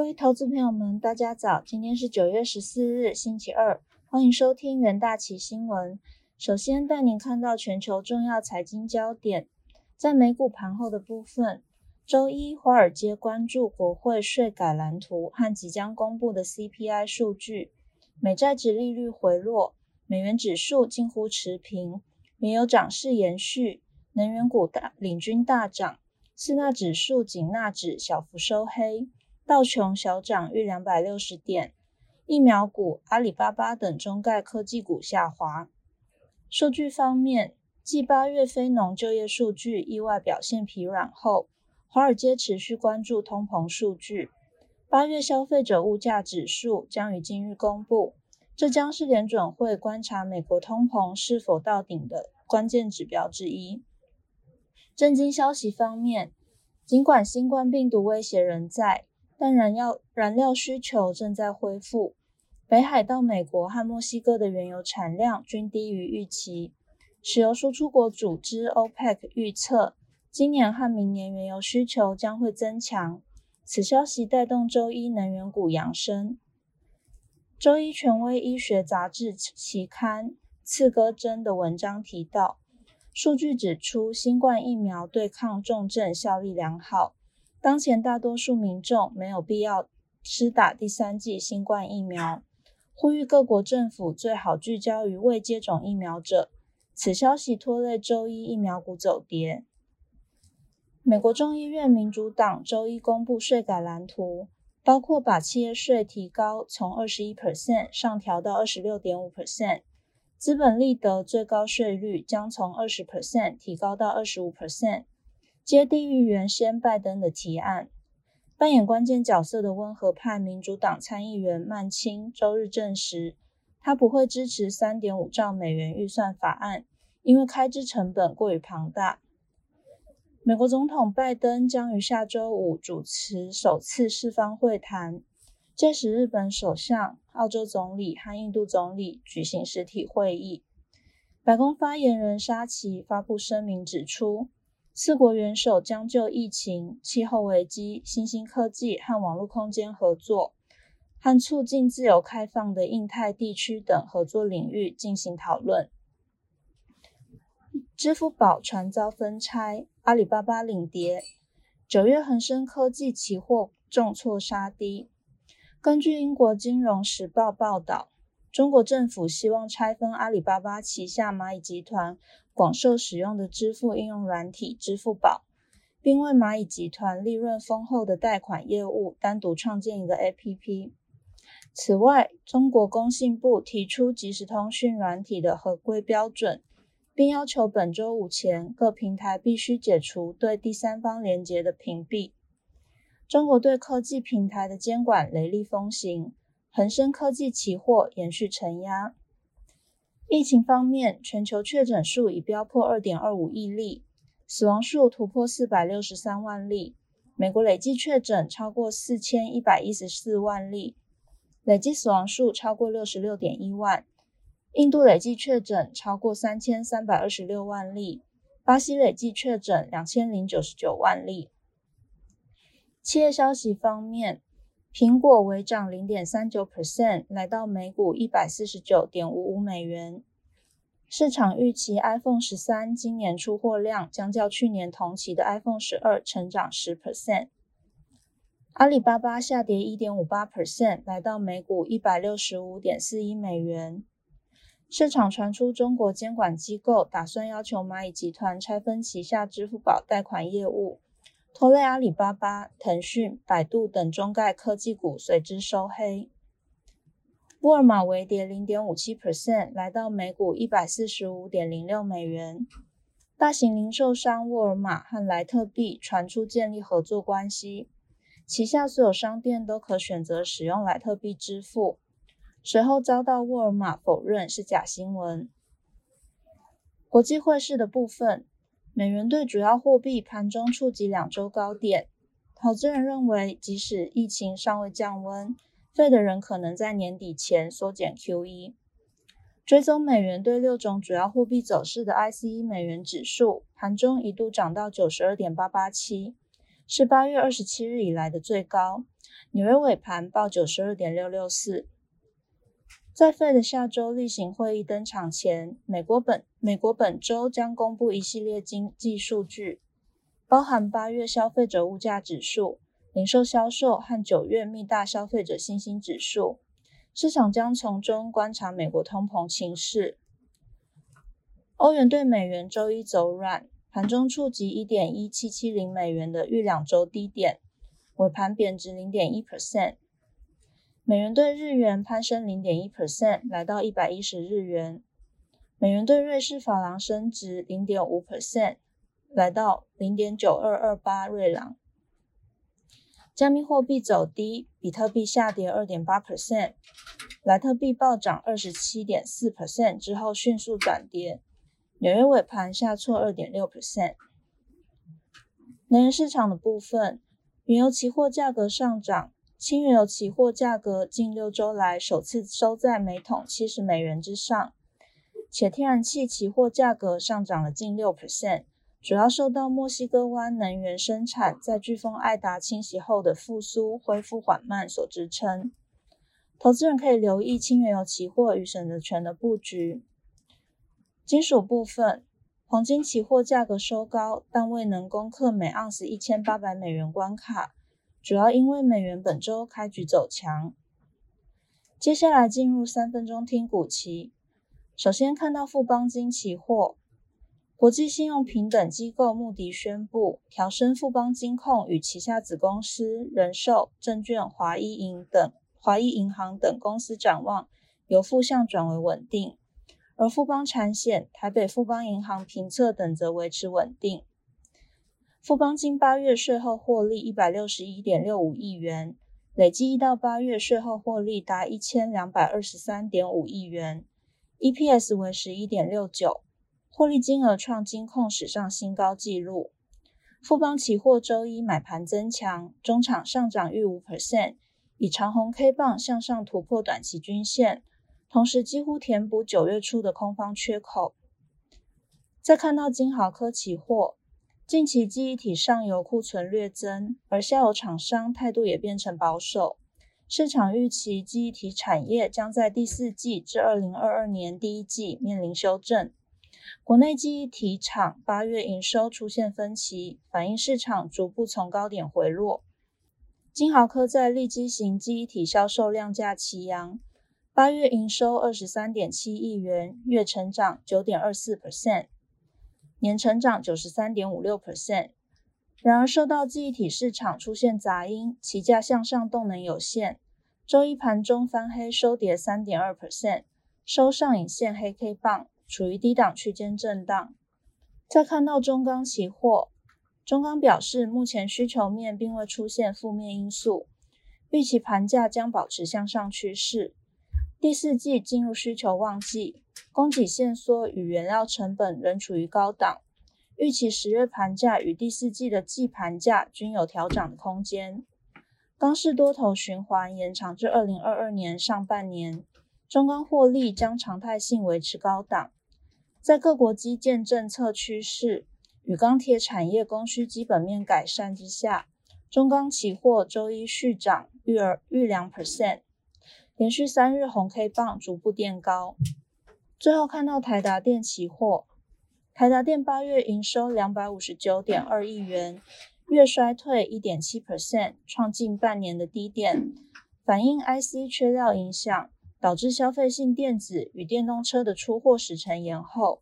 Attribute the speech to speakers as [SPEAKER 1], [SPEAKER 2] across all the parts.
[SPEAKER 1] 各位投资朋友们，大家早！今天是九月十四日，星期二，欢迎收听元大旗新闻。首先带您看到全球重要财经焦点。在美股盘后的部分，周一华尔街关注国会税改蓝图和即将公布的 CPI 数据。美债值利率回落，美元指数近乎持平，原油涨势延续，能源股大领军大涨，四大指数仅纳指小幅收黑。道琼小涨逾两百六十点，疫苗股、阿里巴巴等中概科技股下滑。数据方面，继八月非农就业数据意外表现疲软后，华尔街持续关注通膨数据。八月消费者物价指数将于今日公布，这将是联准会观察美国通膨是否到顶的关键指标之一。震惊消息方面，尽管新冠病毒威胁仍在。但燃料燃料需求正在恢复，北海到美国和墨西哥的原油产量均低于预期。石油输出国组织 OPEC 预测，今年和明年原油需求将会增强。此消息带动周一能源股扬升。周一权威医学杂志期刊《刺胳针》的文章提到，数据指出，新冠疫苗对抗重症效力良好。当前大多数民众没有必要施打第三剂新冠疫苗，呼吁各国政府最好聚焦于未接种疫苗者。此消息拖累周一疫苗股走跌。美国众议院民主党周一公布税改蓝图，包括把企业税提高从二十一 percent 上调到二十六点五 percent，资本利得最高税率将从二十 percent 提高到二十五 percent。接地于原先拜登的提案，扮演关键角色的温和派民主党参议员曼青周日证实，他不会支持三点五兆美元预算法案，因为开支成本过于庞大。美国总统拜登将于下周五主持首次四方会谈，届时日本首相、澳洲总理和印度总理举行实体会议。白宫发言人沙奇发布声明指出。四国元首将就疫情、气候危机、新兴科技和网络空间合作，和促进自由开放的印太地区等合作领域进行讨论。支付宝传遭分拆，阿里巴巴领跌。九月恒生科技期货重挫杀低。根据英国金融时报报道，中国政府希望拆分阿里巴巴旗下蚂蚁集团。广受使用的支付应用软体支付宝，并为蚂蚁集团利润丰厚的贷款业务单独创建一个 APP。此外，中国工信部提出即时通讯软体的合规标准，并要求本周五前各平台必须解除对第三方连接的屏蔽。中国对科技平台的监管雷厉风行，恒生科技期货延续承压。疫情方面，全球确诊数已飙破二点二五亿例，死亡数突破四百六十三万例。美国累计确诊超过四千一百一十四万例，累计死亡数超过六十六点一万。印度累计确诊超过三千三百二十六万例，巴西累计确诊两千零九十九万例。企业消息方面。苹果微涨零点三九 percent，来到每股一百四十九点五五美元。市场预期 iPhone 十三今年出货量将较去年同期的 iPhone 十二成长十 percent。阿里巴巴下跌一点五八 percent，来到每股一百六十五点四一美元。市场传出中国监管机构打算要求蚂蚁集团拆分旗下支付宝贷款业务。拖累阿里巴巴、腾讯、百度等中概科技股随之收黑。沃尔玛微跌零点五七 percent，来到每股一百四十五点零六美元。大型零售商沃尔玛和莱特币传出建立合作关系，旗下所有商店都可选择使用莱特币支付。随后遭到沃尔玛否认是假新闻。国际汇市的部分。美元对主要货币盘中触及两周高点，投资人认为，即使疫情尚未降温，费的人可能在年底前缩减 QE。追踪美元对六种主要货币走势的 ICE 美元指数，盘中一度涨到九十二点八八七，是八月二十七日以来的最高。纽约尾盘报九十二点六六四。在费的下周例行会议登场前，美国本美国本周将公布一系列经济数据，包含八月消费者物价指数、零售销售和九月密大消费者信心指数。市场将从中观察美国通膨情势。欧元对美元周一走软，盘中触及一点一七七零美元的逾两周低点，尾盘贬值零点一 percent。美元对日元攀升零点一 percent，来到一百一十日元。美元对瑞士法郎升值零点五 percent，来到零点九二二八瑞郎。加密货币走低，比特币下跌二点八 percent，莱特币暴涨二十七点四 percent 之后迅速转跌。纽约尾盘下挫二点六 percent。能源市场的部分，原油期货价格上涨，轻原油期货价格近六周来首次收在每桶七十美元之上，且天然气期货价格上涨了近六 percent，主要受到墨西哥湾能源生产在飓风艾达侵袭后的复苏恢复缓慢所支撑。投资人可以留意轻原油期货与选择权的布局。金属部分，黄金期货价格收高，但未能攻克每盎司一千八百美元关卡，主要因为美元本周开局走强。接下来进入三分钟听股期，首先看到富邦金期货，国际信用平等机构穆迪宣布调升富邦金控与旗下子公司人寿、证券、华一银等华一银行等公司展望由负向转为稳定。而富邦产险、台北富邦银行评测等则维持稳定。富邦金八月税后获利一百六十一点六五亿元，累计一到八月税后获利达一千两百二十三点五亿元，EPS 为十一点六九，获利金额创金控史上新高纪录。富邦期货周一买盘增强，中场上涨逾五 percent，以长红 K 棒向上突破短期均线。同时几乎填补九月初的空方缺口。再看到金豪科期货，近期记忆体上游库存略增，而下游厂商态度也变成保守。市场预期记忆体产业将在第四季至二零二二年第一季面临修正。国内记忆体厂八月营收出现分歧，反映市场逐步从高点回落。金豪科在立基型记忆体销售量价齐扬。八月营收二十三点七亿元，月成长九点二四 percent，年成长九十三点五六 percent。然而，受到记忆体市场出现杂音，期价向上动能有限。周一盘中翻黑收跌三点二 percent，收上影线黑 K 棒，处于低档区间震荡。再看到中钢期货，中钢表示目前需求面并未出现负面因素，预期盘价将保持向上趋势。第四季进入需求旺季，供给线缩与原料成本仍处于高档，预期十月盘价与第四季的季盘价均有调涨的空间。钢市多头循环延长至二零二二年上半年，中钢获利将常态性维持高档。在各国基建政策趋势与钢铁产业供需基本面改善之下，中钢期货周一续涨逾二逾两 percent。连续三日红 K 棒逐步垫高，最后看到台达电期货，台达电八月营收两百五十九点二亿元，月衰退一点七 percent，创近半年的低点，反映 IC 缺料影响，导致消费性电子与电动车的出货时程延后。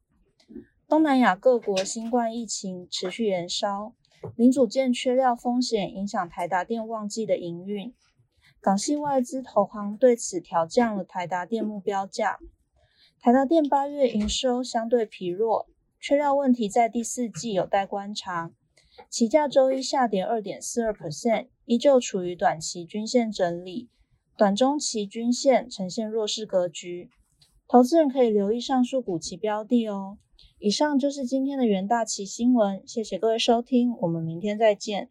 [SPEAKER 1] 东南亚各国新冠疫情持续延烧，零组件缺料风险影响台达电旺季的营运。港系外资投行对此调降了台达电目标价。台达电八月营收相对疲弱，缺料问题在第四季有待观察。期价周一下跌二点四二 percent，依旧处于短期均线整理，短中期均线呈现弱势格局。投资人可以留意上述股期标的哦。以上就是今天的元大旗新闻，谢谢各位收听，我们明天再见。